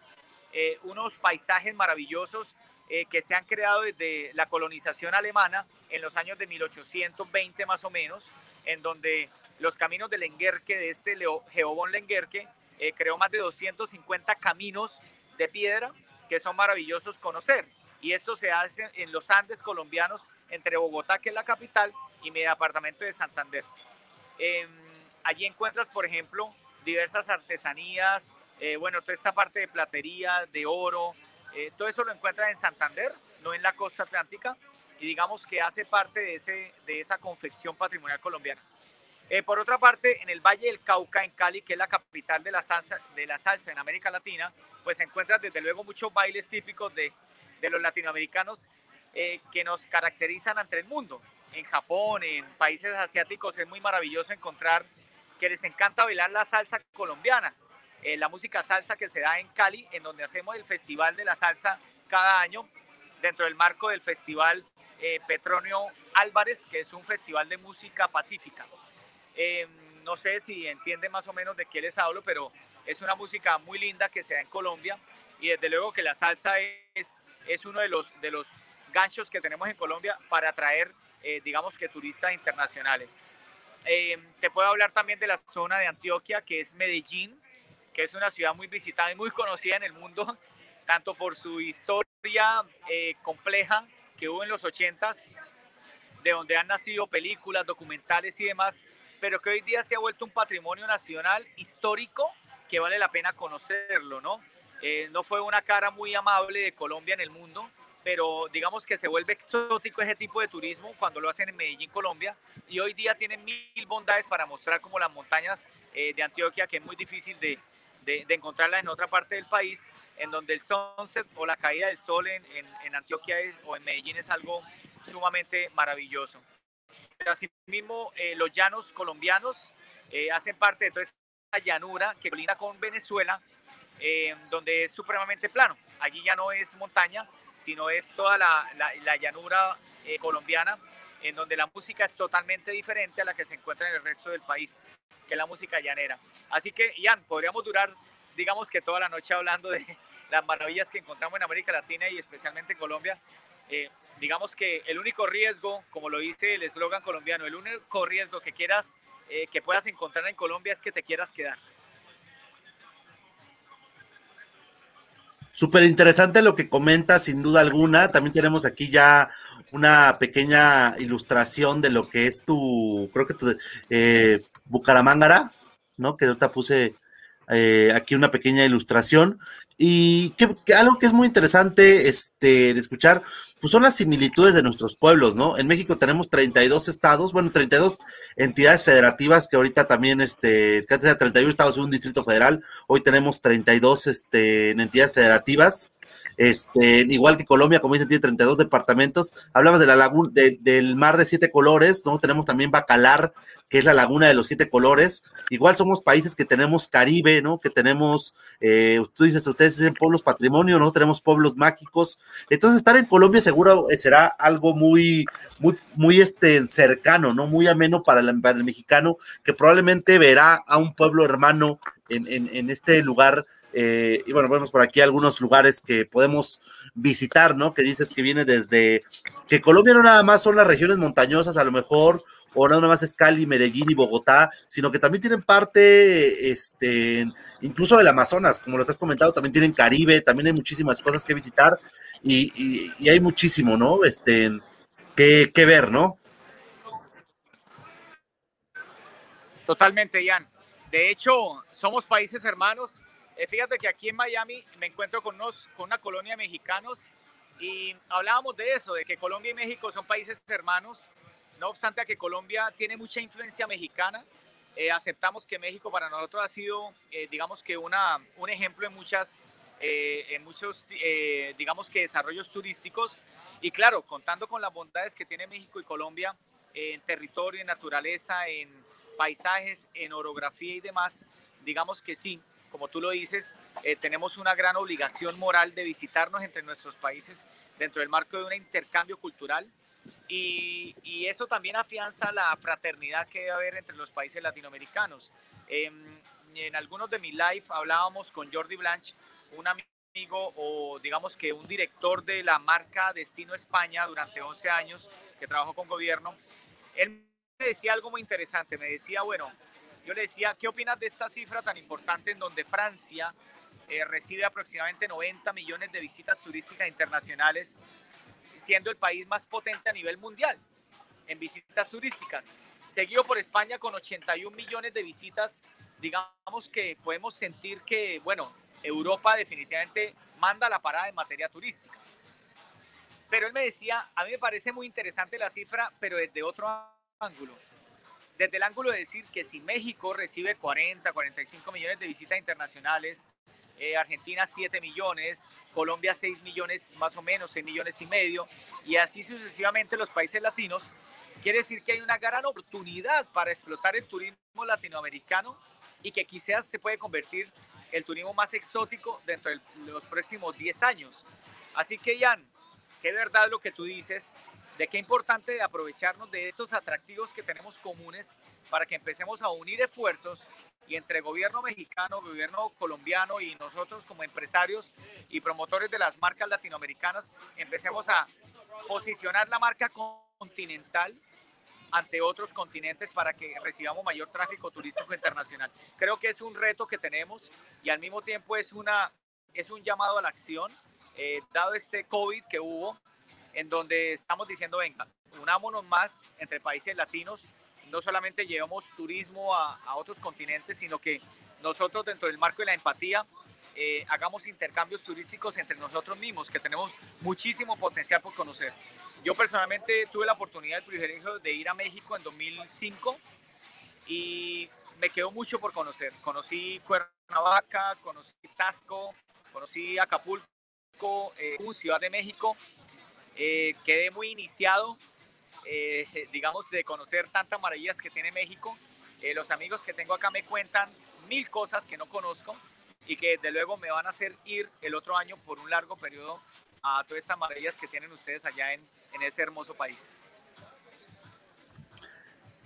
eh, unos paisajes maravillosos eh, que se han creado desde la colonización alemana en los años de 1820 más o menos, en donde los caminos del Lenguerque, de este Leo, Jeobón Lenguerque, eh, creó más de 250 caminos de piedra que son maravillosos conocer. Y esto se hace en los Andes colombianos, entre Bogotá, que es la capital, y mi departamento de Santander. Em, allí encuentras, por ejemplo, diversas artesanías, eh, bueno, toda esta parte de platería, de oro, eh, todo eso lo encuentras en Santander, no en la costa atlántica, y digamos que hace parte de, ese, de esa confección patrimonial colombiana. Eh, por otra parte, en el Valle del Cauca, en Cali, que es la capital de la salsa, de la salsa en América Latina, pues encuentras desde luego muchos bailes típicos de, de los latinoamericanos eh, que nos caracterizan ante el mundo. En Japón, en países asiáticos, es muy maravilloso encontrar que les encanta bailar la salsa colombiana, eh, la música salsa que se da en Cali, en donde hacemos el Festival de la Salsa cada año, dentro del marco del Festival Petronio Álvarez, que es un festival de música pacífica. Em, no sé si entiende más o menos de qué les hablo, pero es una música muy linda que se da en Colombia y desde luego que la salsa es, es uno de los, de los ganchos que tenemos en Colombia para atraer, eh, digamos que turistas internacionales. Em, te puedo hablar también de la zona de Antioquia, que es Medellín, que es una ciudad muy visitada y muy conocida en el mundo, tanto por su historia eh, compleja que hubo en los 80s, de donde han nacido películas, documentales y demás, pero que hoy día se ha vuelto un patrimonio nacional histórico que vale la pena conocerlo, ¿no? Eh, no fue una cara muy amable de Colombia en el mundo, pero digamos que se vuelve exótico ese tipo de turismo cuando lo hacen en Medellín, Colombia, y hoy día tienen mil bondades para mostrar como las montañas eh, de Antioquia, que es muy difícil de, de, encontrarlas en otra parte del país, en donde el sunset o la caída del sol en, en, Antioquia o en Medellín es algo sumamente maravilloso. Asimismo, eh, los llanos colombianos eh, hacen parte de toda esta llanura que colinda con Venezuela, eh, donde es supremamente plano. Allí ya no es montaña, sino es toda la, la, llanura colombiana, en donde la música es totalmente diferente a la que se encuentra en el resto del país, que es la música llanera. Así que, Ian, podríamos durar, digamos que toda la noche hablando de las maravillas que encontramos en América Latina y especialmente en Colombia digamos que el único riesgo, como lo dice el eslogan colombiano, el único riesgo que quieras, eh, que puedas encontrar en Colombia es que te quieras quedar. Súper interesante lo que comenta, sin duda alguna. También tenemos aquí ya una pequeña ilustración de lo que es tu, creo que tu eh, Bucaramangara, ¿no? Que ahorita puse eh, aquí una pequeña ilustración. Y que, algo que es muy interesante este, de escuchar, pues son las similitudes de nuestros pueblos, ¿no? En México tenemos 32 estados, bueno, 32 entidades federativas que ahorita también, este, que antes era 31 estados y un distrito federal, hoy tenemos 32 este, entidades federativas. Este, igual que Colombia, como dicen, tiene 32 departamentos. Hablamos de la laguna, del mar de siete colores, ¿no? Tenemos también Bacalar, que es la laguna de los siete colores. Igual somos países que tenemos Caribe, ¿no? Que tenemos, eh, tú dices, ustedes dicen pueblos patrimonio, ¿no? Tenemos pueblos mágicos. Entonces, estar en Colombia seguro será algo muy, muy, muy este, cercano, ¿no? Muy ameno para el, mexicano, que probablemente verá a un pueblo hermano en este lugar eh, y bueno, vemos por aquí algunos lugares que podemos visitar, ¿no? Que dices que viene desde, que Colombia no nada más son las regiones montañosas, a lo mejor, o nada más es Cali, Medellín y Bogotá, sino que también tienen parte, este, incluso del Amazonas, como lo estás comentado, también tienen Caribe, también hay muchísimas cosas que visitar y, hay muchísimo, ¿no? Este, que, que ver, ¿no? Totalmente, Ian. De hecho, somos países hermanos eh, fíjate que aquí en Miami me encuentro con, unos, con una colonia de mexicanos y hablábamos de eso, de que Colombia y México son países hermanos, no obstante a que Colombia tiene mucha influencia mexicana, eh, aceptamos que México para nosotros ha sido, eh, digamos que una, un ejemplo en muchas, en muchos, digamos que desarrollos turísticos. Y claro, contando con las bondades que tiene México y Colombia en territorio, en naturaleza, en paisajes, en orografía y demás, digamos que sí, como tú lo dices, eh, tenemos una gran obligación moral de visitarnos entre nuestros países dentro del marco de un intercambio cultural y, eso también afianza la fraternidad que debe haber entre los países latinoamericanos. Em, en algunos de mis live hablábamos con Jordi Blanche, un amigo o digamos que un director de la marca Destino España durante 11 años que trabajó con gobierno. Él me decía algo muy interesante, me decía, bueno, yo le decía, ¿qué opinas de esta cifra tan importante en donde Francia eh, recibe aproximadamente 90 millones de visitas turísticas internacionales, siendo el país más potente a nivel mundial en visitas turísticas, seguido por España con 81 millones de visitas? Digamos que podemos sentir que, bueno, Europa definitivamente manda la parada en materia turística. Pero él me decía, a mí me parece muy interesante la cifra, pero desde otro ángulo desde el ángulo de decir que si México recibe 40, 45 millones de visitas internacionales, eh, Argentina 7 millones, Colombia 6 millones más o menos, 6 millones y medio, y así sucesivamente los países latinos, quiere decir que hay una gran oportunidad para explotar el turismo latinoamericano y que quizás se puede convertir el turismo más exótico dentro de los próximos 10 años. Así que, Jan, qué verdad lo que tú dices, de qué importante aprovecharnos de estos atractivos que tenemos comunes para que empecemos a unir esfuerzos y entre gobierno mexicano, gobierno colombiano y nosotros como empresarios y promotores de las marcas latinoamericanas empecemos a posicionar la marca continental ante otros continentes para que recibamos mayor tráfico turístico internacional. Creo que es un reto que tenemos y al mismo tiempo es, una, es un llamado a la acción, eh, dado este COVID que hubo, en donde estamos diciendo, venga, unámonos más entre países latinos, no solamente llevamos turismo a, otros continentes, sino que nosotros dentro del marco de la empatía eh, hagamos intercambios turísticos entre nosotros mismos, que tenemos muchísimo potencial por conocer. Yo personalmente tuve la oportunidad, el privilegio de ir a México en 2005 y me quedó mucho por conocer. Conocí Cuernavaca, conocí Tasco, conocí Acapulco, eh, Ciudad de México eh, quedé muy iniciado, eh, digamos, de conocer tantas maravillas que tiene México. Eh, los amigos que tengo acá me cuentan mil cosas que no conozco y que desde luego me van a hacer ir el otro año por un largo periodo a todas estas maravillas que tienen ustedes allá en, en ese hermoso país.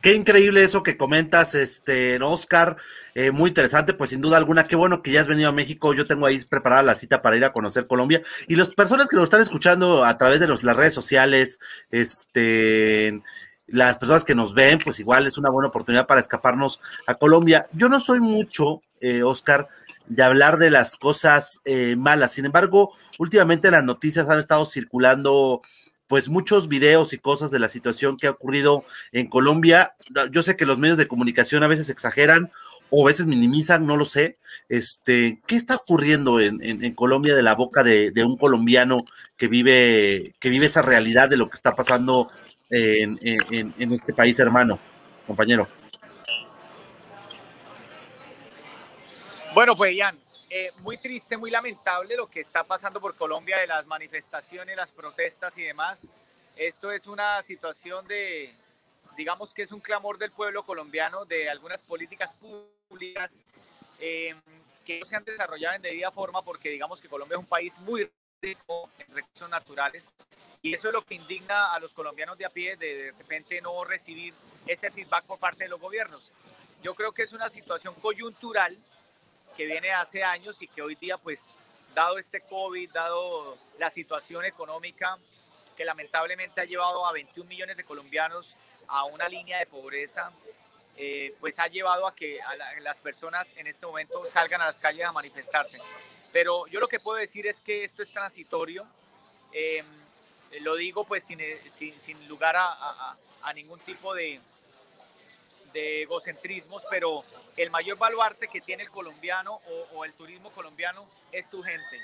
Qué increíble eso que comentas, este, Oscar, eh, muy interesante, pues sin duda alguna, qué bueno que ya has venido a México, yo tengo ahí preparada la cita para ir a conocer Colombia, y las personas que lo están escuchando a través de las redes sociales, este, las personas que nos ven, pues igual es una buena oportunidad para escaparnos a Colombia. Yo no soy mucho, eh, Oscar, de hablar de las cosas eh, malas, sin embargo, últimamente las noticias han estado circulando pues muchos videos y cosas de la situación que ha ocurrido en Colombia. Yo sé que los medios de comunicación a veces exageran o a veces minimizan, no lo sé. Este, ¿qué está ocurriendo en, Colombia de la boca de, un colombiano que vive, que vive esa realidad de lo que está pasando en, en este país hermano, compañero? Bueno, pues Ian, eh, muy triste, muy lamentable lo que está pasando por Colombia de las manifestaciones, las protestas y demás. Esto es una situación de, digamos que es un clamor del pueblo colombiano de algunas políticas públicas eh, que no se han desarrollado en debida forma porque digamos que Colombia es un país muy rico en recursos naturales y eso es lo que indigna a los colombianos de a pie de de repente no recibir ese feedback por parte de los gobiernos. Yo creo que es una situación coyuntural que viene hace años y que hoy día pues dado este COVID, dado la situación económica que lamentablemente ha llevado a 21 millones de colombianos a una línea de pobreza, eh, pues ha llevado a que las personas en este momento salgan a las calles a manifestarse. Pero yo lo que puedo decir es que esto es transitorio. Em, lo digo pues sin, sin, lugar a, a, ningún tipo de, de egocentrismos, pero el mayor baluarte que tiene el colombiano o, el turismo colombiano es su gente.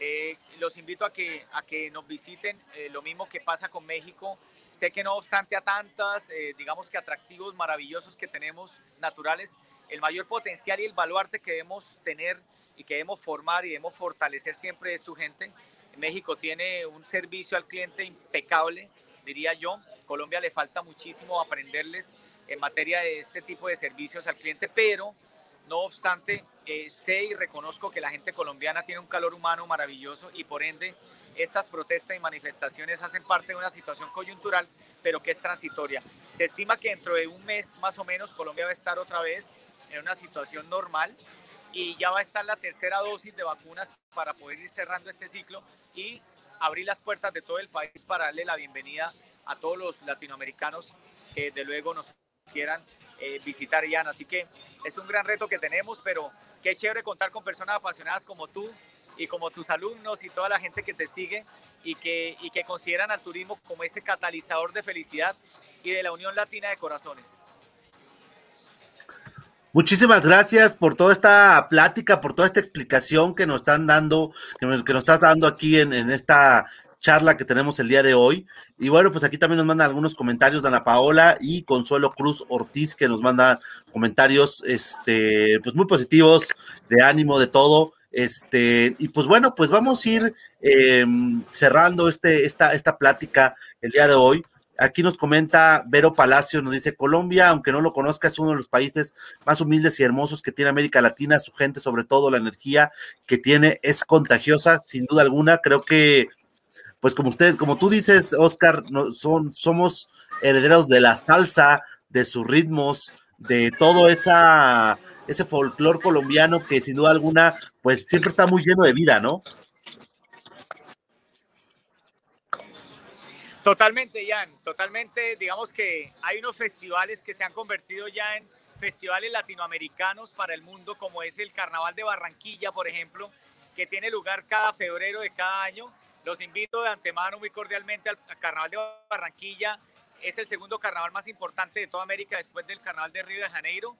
Eh, los invito a que, a que nos visiten, eh, lo mismo que pasa con México. Sé que no obstante a tantas, eh, digamos que atractivos maravillosos que tenemos naturales, el mayor potencial y el baluarte que debemos tener y que debemos formar y debemos fortalecer siempre es su gente. México tiene un servicio al cliente impecable, diría yo. Colombia le falta muchísimo aprenderles en materia de este tipo de servicios al cliente, pero no obstante, eh, sé y reconozco que la gente colombiana tiene un calor humano maravilloso y por ende estas protestas y manifestaciones hacen parte de una situación coyuntural, pero que es transitoria. Se estima que dentro de un mes más o menos Colombia va a estar otra vez en una situación normal y ya va a estar la tercera dosis de vacunas para poder ir cerrando este ciclo y abrir las puertas de todo el país para darle la bienvenida a todos los latinoamericanos que de luego nos quieran eh, visitar Ian. Así que es un gran reto que tenemos, pero qué chévere contar con personas apasionadas como tú y como tus alumnos y toda la gente que te sigue y que, y que consideran al turismo como ese catalizador de felicidad y de la unión latina de corazones. Muchísimas gracias por toda esta plática, por toda esta explicación que nos están dando, que nos, estás dando aquí en, en, esta charla que tenemos el día de hoy. Y bueno, pues aquí también nos mandan algunos comentarios Dana Paola y Consuelo Cruz Ortiz, que nos manda comentarios, este, pues muy positivos, de ánimo, de todo. Este, y pues bueno, pues vamos a ir em, cerrando este, esta, esta plática el día de hoy. Aquí nos comenta Vero Palacio, nos dice, Colombia, aunque no lo conozca, es uno de los países más humildes y hermosos que tiene América Latina, su gente, sobre todo la energía que tiene, es contagiosa, sin duda alguna. Creo que pues como usted, como tú dices, Oscar, no, son, somos herederos de la salsa, de sus ritmos, de todo esa, ese folclor colombiano que sin duda alguna, pues siempre está muy lleno de vida, ¿no? Totalmente, Jan, totalmente. Digamos que hay unos festivales que se han convertido ya en festivales latinoamericanos para el mundo, como es el Carnaval de Barranquilla, por ejemplo, que tiene lugar cada febrero de cada año los invito de antemano muy cordialmente al Carnaval de Barranquilla. Es el segundo carnaval más importante de toda América después del Carnaval de Río de Janeiro.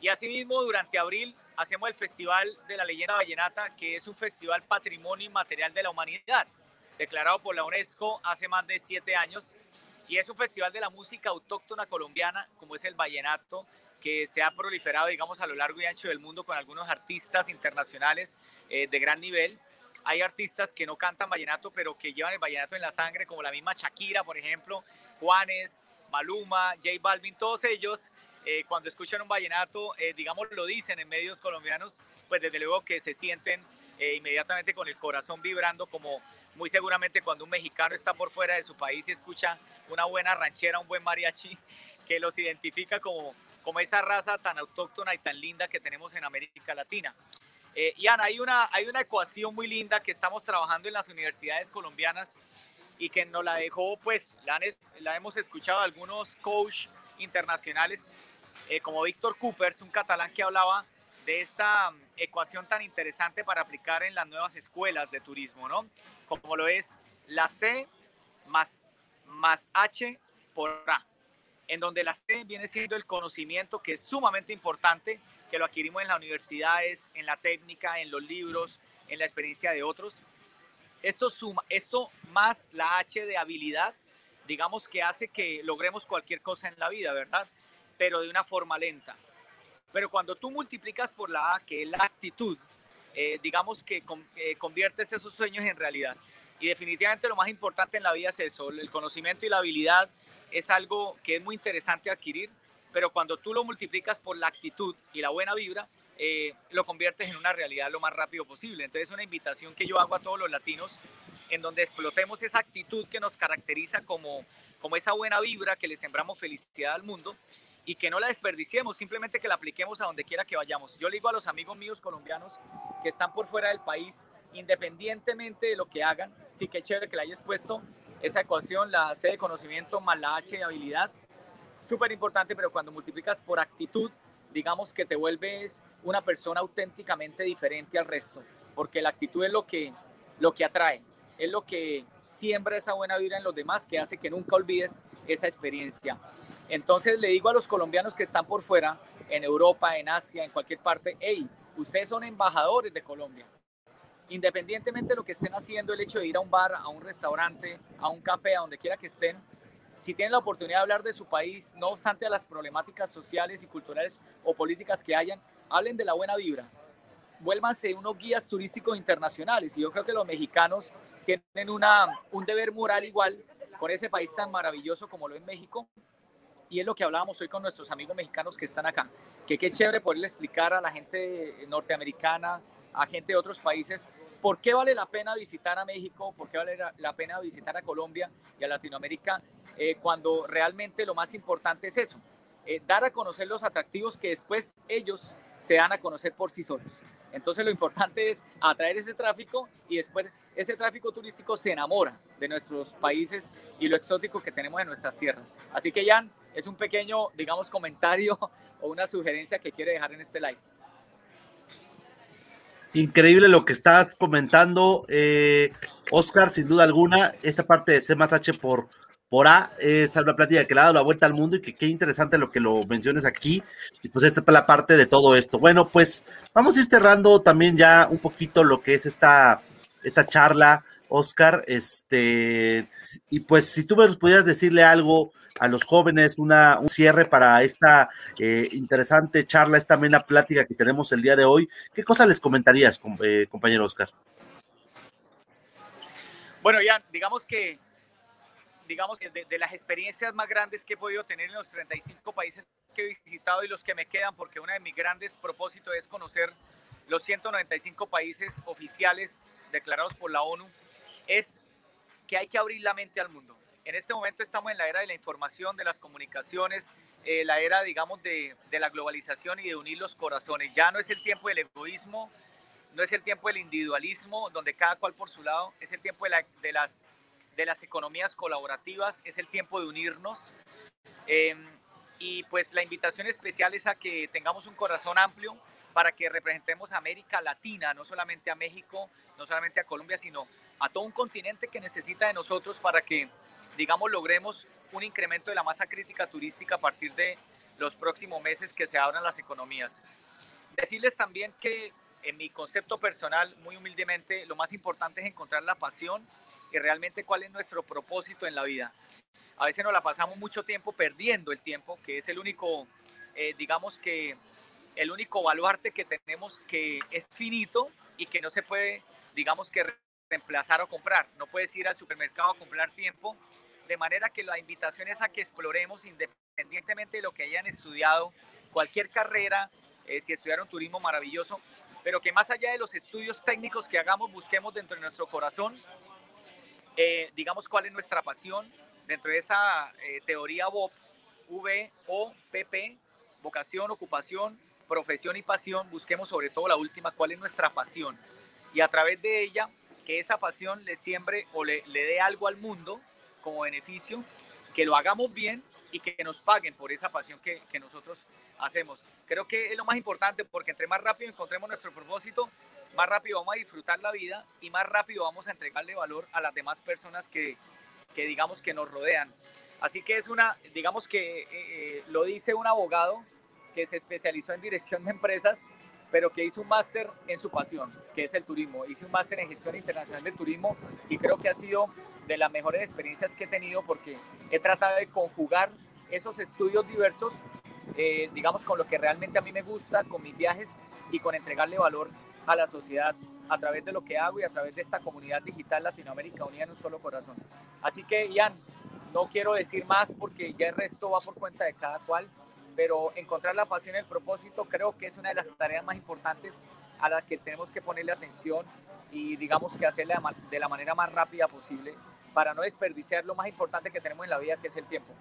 Y asimismo, durante abril hacemos el Festival de la Leyenda Vallenata, que es un festival patrimonio inmaterial de la humanidad, declarado por la UNESCO hace más de siete años. Y es un festival de la música autóctona colombiana, como es el vallenato, que se ha proliferado, digamos, a lo largo y ancho del mundo con algunos artistas internacionales eh, de gran nivel. Hay artistas que no cantan vallenato, pero que llevan el vallenato en la sangre, como la misma Shakira, por ejemplo, Juanes, Maluma, J Balvin, todos ellos, eh, cuando escuchan un vallenato, eh, digamos, lo dicen en medios colombianos, pues desde luego que se sienten eh, inmediatamente con el corazón vibrando, como muy seguramente cuando un mexicano está por fuera de su país y escucha una buena ranchera, un buen mariachi, que los identifica como, como esa raza tan autóctona y tan linda que tenemos en América Latina. Eh, Ian, hay una, hay una ecuación muy linda que estamos trabajando en las universidades colombianas y que nos la dejó, pues, la, la hemos escuchado algunos coach internacionales, eh, como Víctor Coopers, un catalán que hablaba de esta mm, ecuación tan interesante para aplicar en las nuevas escuelas de turismo, ¿no? Como lo es la C más, más H por A, en donde la C viene siendo el conocimiento que es sumamente importante que lo adquirimos en las universidades, en la técnica, en los libros, en la experiencia de otros. Esto, suma, esto más la H de habilidad, digamos que hace que logremos cualquier cosa en la vida, ¿verdad? Pero de una forma lenta. Pero cuando tú multiplicas por la A, que es la actitud, eh, digamos que eh, conviertes esos sueños en realidad. Y definitivamente lo más importante en la vida es eso, el conocimiento y la habilidad es algo que es muy interesante adquirir, pero cuando tú lo multiplicas por la actitud y la buena vibra, eh, lo conviertes en una realidad lo más rápido posible. Entonces es una invitación que yo hago a todos los latinos en donde explotemos esa actitud que nos caracteriza como, como esa buena vibra que le sembramos felicidad al mundo y que no la desperdiciemos, simplemente que la apliquemos a donde quiera que vayamos. Yo le digo a los amigos míos colombianos que están por fuera del país, independientemente de lo que hagan, sí que chévere que le hayas puesto esa ecuación, la C de conocimiento más la H de habilidad, súper importante, pero cuando multiplicas por actitud, digamos que te vuelves una persona auténticamente diferente al resto, porque la actitud es lo que, lo que atrae, es lo que siembra esa buena vida en los demás, que hace que nunca olvides esa experiencia. Entonces le digo a los colombianos que están por fuera, en Europa, en Asia, en cualquier parte, hey, ustedes son embajadores de Colombia. Independientemente de lo que estén haciendo, el hecho de ir a un bar, a un restaurante, a un café, a donde quiera que estén, si tienen la oportunidad de hablar de su país, no obstante las problemáticas sociales y culturales o políticas que hayan, hablen de la buena vibra. Vuélvanse unos guías turísticos internacionales. Y yo creo que los mexicanos tienen una, un deber moral igual con ese país tan maravilloso como lo es México, y es lo que hablábamos hoy con nuestros amigos mexicanos que están acá, que qué chévere poderle explicar a la gente norteamericana, a gente de otros países, por qué vale la pena visitar a México, por qué vale la pena visitar a Colombia y a Latinoamérica, eh, cuando realmente lo más importante es eso, eh, dar a conocer los atractivos que después ellos se dan a conocer por sí solos. Entonces lo importante es atraer ese tráfico y después ese tráfico turístico se enamora de nuestros países y lo exótico que tenemos en nuestras tierras. Así que Jan, es un pequeño, digamos, comentario o una sugerencia que quiere dejar en este live. Increíble lo que estás comentando, eh, Oscar, sin duda alguna, esta parte de C más H por, por A es una plática que le ha dado la vuelta al mundo y que qué interesante lo que lo menciones aquí. Y pues esta es la parte de todo esto. Bueno, pues vamos a ir cerrando también ya un poquito lo que es esta, esta charla, Oscar. Este, y pues si tú me pudieras decirle algo a los jóvenes, una, un cierre para esta eh, interesante charla, esta amena plática que tenemos el día de hoy, ¿qué cosa les comentarías, eh, compañero Oscar? Bueno, ya, digamos que digamos que de, las experiencias más grandes que he podido tener en los 35 países que he visitado y los que me quedan, porque uno de mis grandes propósitos es conocer los 195 países oficiales declarados por la ONU, es que hay que abrir la mente al mundo. En este momento estamos en la era de la información, de las comunicaciones, eh, la era, digamos, de, de la globalización y de unir los corazones. Ya no es el tiempo del egoísmo, no es el tiempo del individualismo, donde cada cual por su lado, es el tiempo de, la, de las de las economías colaborativas, es el tiempo de unirnos. Em, y pues la invitación especial es a que tengamos un corazón amplio para que representemos a América Latina, no solamente a México, no solamente a Colombia, sino a todo un continente que necesita de nosotros para que, digamos, logremos un incremento de la masa crítica turística a partir de los próximos meses que se abran las economías. Decirles también que en mi concepto personal, muy humildemente, lo más importante es encontrar la pasión y realmente cuál es nuestro propósito en la vida. A veces nos la pasamos mucho tiempo perdiendo el tiempo, que es el único, eh, digamos que el único baluarte que tenemos que es finito y que no se puede, digamos que reemplazar o comprar. No puedes ir al supermercado a comprar tiempo. De manera que la invitación es a que exploremos independientemente de lo que hayan estudiado, cualquier carrera, eh, si estudiaron turismo maravilloso, pero que más allá de los estudios técnicos que hagamos, busquemos dentro de nuestro corazón eh, digamos, cuál es nuestra pasión dentro de esa eh, teoría VOP, V, O, P, P, vocación, ocupación, profesión y pasión, busquemos sobre todo la última, cuál es nuestra pasión. Y a través de ella, que esa pasión le siembre o le, le dé algo al mundo como beneficio, que lo hagamos bien y que nos paguen por esa pasión que, nosotros hacemos. Creo que es lo más importante porque entre más rápido encontremos nuestro propósito, más rápido vamos a disfrutar la vida y más rápido vamos a entregarle valor a las demás personas que, que digamos que nos rodean. Así que es una, digamos que eh, eh, lo dice un abogado que se especializó en dirección de empresas, pero que hizo un máster en su pasión, que es el turismo. Hice un máster en gestión internacional de turismo y creo que ha sido de las mejores experiencias que he tenido porque he tratado de conjugar esos estudios diversos, eh, digamos, con lo que realmente a mí me gusta, con mis viajes y con entregarle valor a la sociedad a través de lo que hago y a través de esta comunidad digital Latinoamérica unida en un solo corazón. Así que, Ian, no quiero decir más porque ya el resto va por cuenta de cada cual, pero encontrar la pasión y el propósito creo que es una de las tareas más importantes a las que tenemos que ponerle atención y digamos que hacerla de la manera más rápida posible para no desperdiciar lo más importante que tenemos en la vida, que es el tiempo.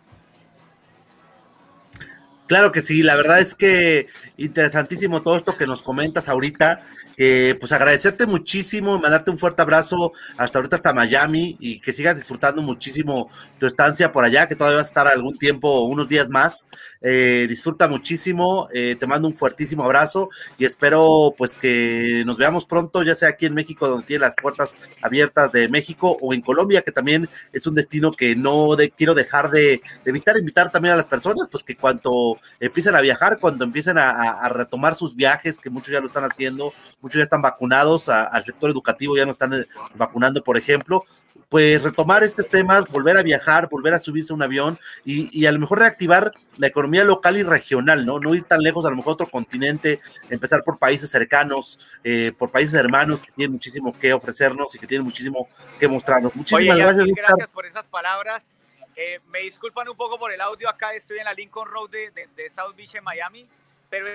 Claro que sí, la verdad es que interesantísimo todo esto que nos comentas ahorita. pues agradecerte muchísimo, mandarte un fuerte abrazo hasta ahorita hasta Miami y que sigas disfrutando muchísimo tu estancia por allá, que todavía vas a estar algún tiempo, unos días más. Eh, disfruta muchísimo, eh, te mando un fuertísimo abrazo y espero pues que nos veamos pronto, ya sea aquí en México, donde tiene las puertas abiertas de México o en Colombia, que también es un destino que no quiero dejar de, de evitar, invitar también a las personas, pues que cuanto empiezan a viajar, cuando empiezan a, retomar sus viajes, que muchos ya lo están haciendo, muchos ya están vacunados, al sector educativo ya no están eh, vacunando, por ejemplo, pues retomar estos temas, volver a viajar, volver a subirse a un avión y, a lo mejor reactivar la economía local y regional, ¿no? No ir tan lejos, a lo mejor otro continente, empezar por países cercanos, eh, por países hermanos que tienen muchísimo que ofrecernos y que tienen muchísimo que mostrarnos. Muchísimas gracias. Gracias por esas palabras. Eh, me disculpan un poco por el audio acá, estoy en la Lincoln Road de, South Beach en Miami, pero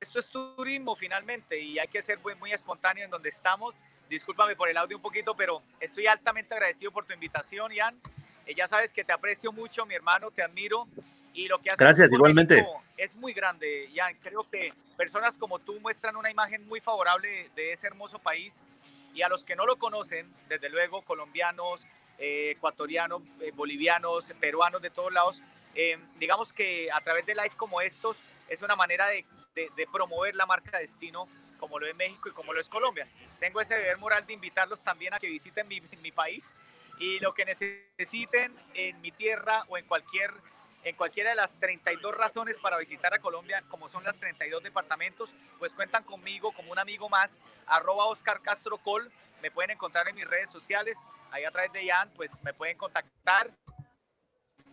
esto es turismo finalmente y hay que ser muy, muy espontáneo en donde estamos. Discúlpame por el audio un poquito, pero estoy altamente agradecido por tu invitación, Ian. Eh, ya sabes que te aprecio mucho, mi hermano, te admiro. Y lo que haces Gracias, igualmente. es muy grande, Ian. Creo que personas como tú muestran una imagen muy favorable de ese hermoso país. Y a los que no lo conocen, desde luego, colombianos, eh, ecuatorianos, eh, bolivianos, peruanos, de todos lados. Eh, digamos que a través de live como estos es una manera de, promover la marca Destino como lo es México y como lo es Colombia. Tengo ese deber moral de invitarlos también a que visiten mi, país y lo que necesiten en mi tierra o en cualquier en cualquiera de las 32 razones para visitar a Colombia, como son las 32 departamentos, pues cuentan conmigo como un amigo más, arroba me pueden encontrar en mis redes sociales, ahí a través de Ian, pues me pueden contactar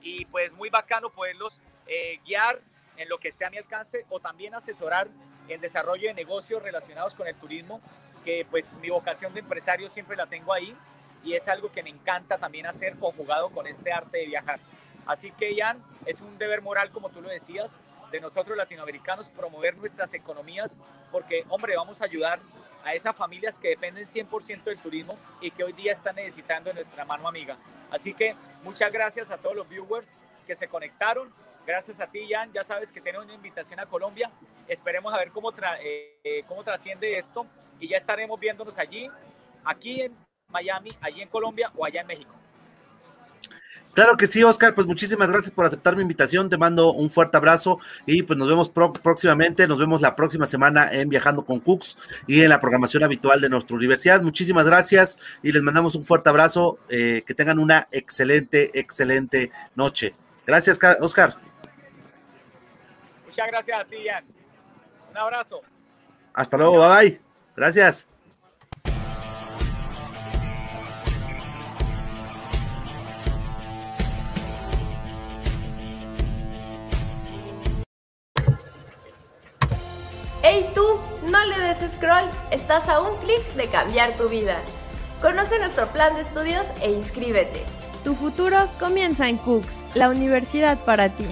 y pues muy bacano poderlos eh, guiar en lo que esté a mi alcance o también asesorar en desarrollo de negocios relacionados con el turismo, que pues mi vocación de empresario siempre la tengo ahí y es algo que me encanta también hacer conjugado con este arte de viajar. Así que, Ian, es un deber moral, como tú lo decías, de nosotros latinoamericanos promover nuestras economías, porque, hombre, vamos a ayudar a esas familias que dependen 100% del turismo y que hoy día están necesitando nuestra mano amiga. Así que muchas gracias a todos los viewers que se conectaron. Gracias a ti, Jan. Ya sabes que tenemos una invitación a Colombia. Esperemos a ver cómo, eh, eh, cómo trasciende esto y ya estaremos viéndonos allí, aquí en Miami, allí en Colombia o allá en México. Claro que sí, Oscar, pues muchísimas gracias por aceptar mi invitación, te mando un fuerte abrazo y pues nos vemos próximamente, nos vemos la próxima semana en Viajando con Cooks y en la programación habitual de nuestra universidad. Muchísimas gracias y les mandamos un fuerte abrazo, eh, que tengan una excelente, excelente noche. Gracias, Oscar. Muchas gracias a ti, Ian. Un abrazo. Hasta luego, bye bye. Gracias. ¡Hey tú! No le des scroll, estás a un clic de cambiar tu vida. Conoce nuestro plan de estudios e inscríbete. Tu futuro comienza en Cooks, la universidad para ti.